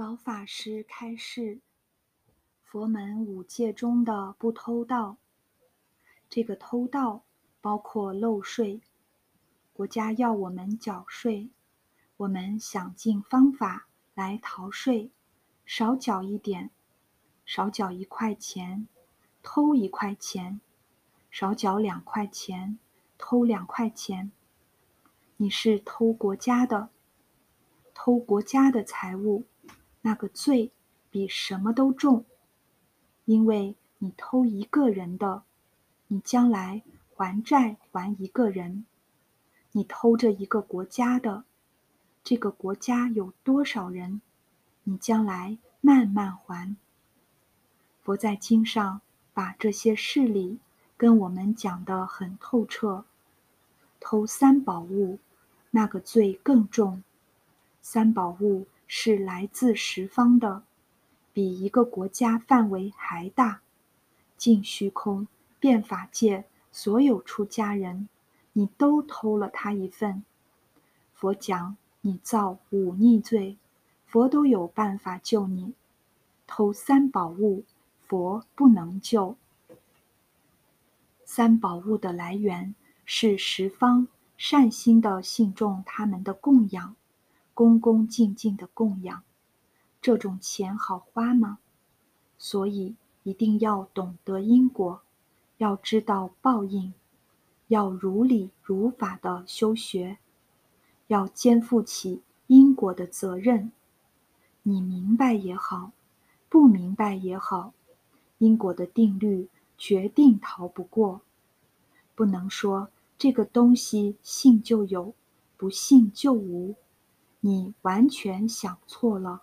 老法师开示：佛门五戒中的不偷盗，这个偷盗包括漏税。国家要我们缴税，我们想尽方法来逃税，少缴一点，少缴一块钱，偷一块钱，少缴两块钱，偷两块钱。你是偷国家的，偷国家的财物。那个罪比什么都重，因为你偷一个人的，你将来还债还一个人；你偷着一个国家的，这个国家有多少人，你将来慢慢还。佛在经上把这些事理跟我们讲得很透彻。偷三宝物，那个罪更重。三宝物。是来自十方的，比一个国家范围还大。净虚空变法界所有出家人，你都偷了他一份。佛讲你造忤逆罪，佛都有办法救你。偷三宝物，佛不能救。三宝物的来源是十方善心的信众他们的供养。恭恭敬敬的供养，这种钱好花吗？所以一定要懂得因果，要知道报应，要如理如法的修学，要肩负起因果的责任。你明白也好，不明白也好，因果的定律决定逃不过。不能说这个东西信就有，不信就无。你完全想错了。